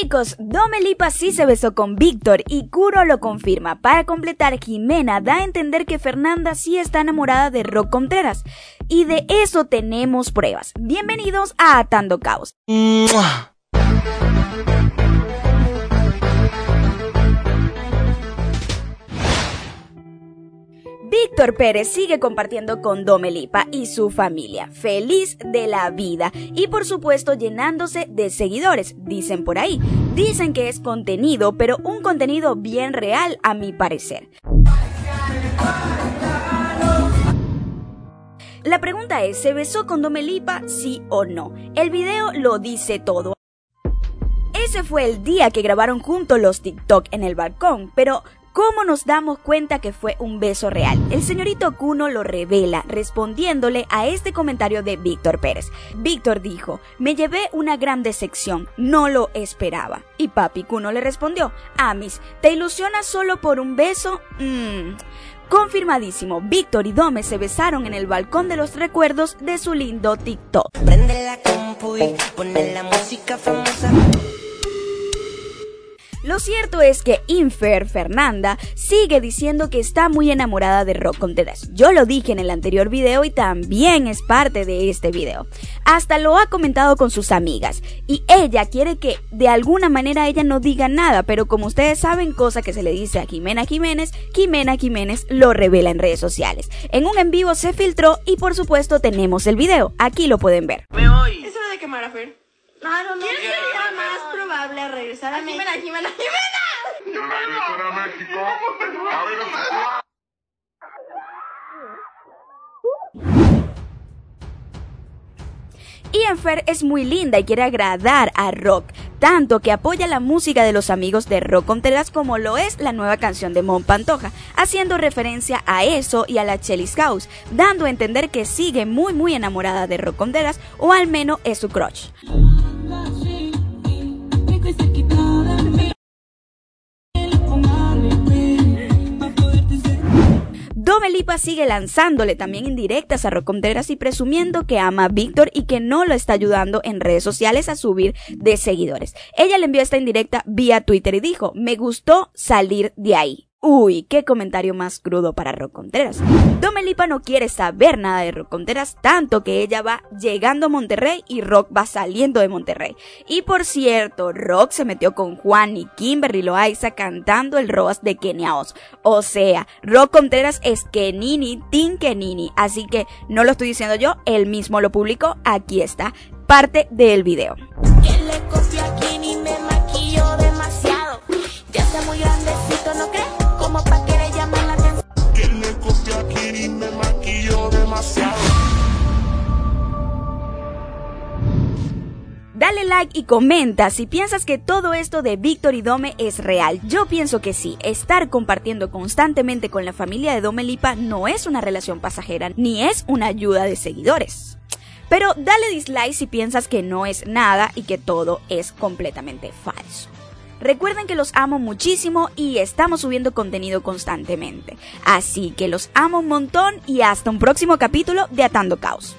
Chicos, Domelipa sí se besó con Víctor y Kuro lo confirma. Para completar, Jimena da a entender que Fernanda sí está enamorada de Rock Contreras. Y de eso tenemos pruebas. Bienvenidos a Atando Caos. Pérez sigue compartiendo con Domelipa y su familia, feliz de la vida y por supuesto llenándose de seguidores, dicen por ahí. Dicen que es contenido, pero un contenido bien real a mi parecer. La pregunta es, ¿se besó con Domelipa sí o no? El video lo dice todo. Ese fue el día que grabaron juntos los TikTok en el balcón, pero ¿Cómo nos damos cuenta que fue un beso real? El señorito Kuno lo revela respondiéndole a este comentario de Víctor Pérez. Víctor dijo, me llevé una gran decepción, no lo esperaba. Y papi Kuno le respondió, Amis, ¿te ilusionas solo por un beso? Mmm. Confirmadísimo, Víctor y Dome se besaron en el balcón de los recuerdos de su lindo TikTok. Prende la compu y la música famosa. Lo cierto es que Infer Fernanda sigue diciendo que está muy enamorada de Rock Contreras. Yo lo dije en el anterior video y también es parte de este video. Hasta lo ha comentado con sus amigas y ella quiere que de alguna manera ella no diga nada, pero como ustedes saben, cosa que se le dice a Jimena Jiménez, Jimena Jiménez lo revela en redes sociales. En un en vivo se filtró y por supuesto tenemos el video. Aquí lo pueden ver. Me voy. Es hora de quemar a Fer. No, no, no. ¿Quién sería más probable a regresar a, Jimena, Jimena, Jimena? Regresar a México. A ver, Ian Fer es muy linda y quiere agradar a Rock, tanto que apoya la música de los amigos de Rock Contreras como lo es la nueva canción de Mon Pantoja, haciendo referencia a eso y a la Chellis House, dando a entender que sigue muy muy enamorada de Rock Contreras o al menos es su crush. Domelipa sigue lanzándole también indirectas a Rock Contreras y presumiendo que ama a Víctor y que no lo está ayudando en redes sociales a subir de seguidores. Ella le envió esta indirecta vía Twitter y dijo, me gustó salir de ahí. Uy, qué comentario más crudo para Rock Contreras. Domelipa no quiere saber nada de Rock Contreras, tanto que ella va llegando a Monterrey y Rock va saliendo de Monterrey. Y por cierto, Rock se metió con Juan y Kimberly Loaiza cantando el Roas de Kenia Oz. O sea, Rock Contreras es Kenini, Tin Kenini. Así que no lo estoy diciendo yo, él mismo lo publicó. Aquí está parte del video. Dale like y comenta si piensas que todo esto de Víctor y Dome es real. Yo pienso que sí. Estar compartiendo constantemente con la familia de Dome Lipa no es una relación pasajera ni es una ayuda de seguidores. Pero dale dislike si piensas que no es nada y que todo es completamente falso. Recuerden que los amo muchísimo y estamos subiendo contenido constantemente. Así que los amo un montón y hasta un próximo capítulo de Atando Caos.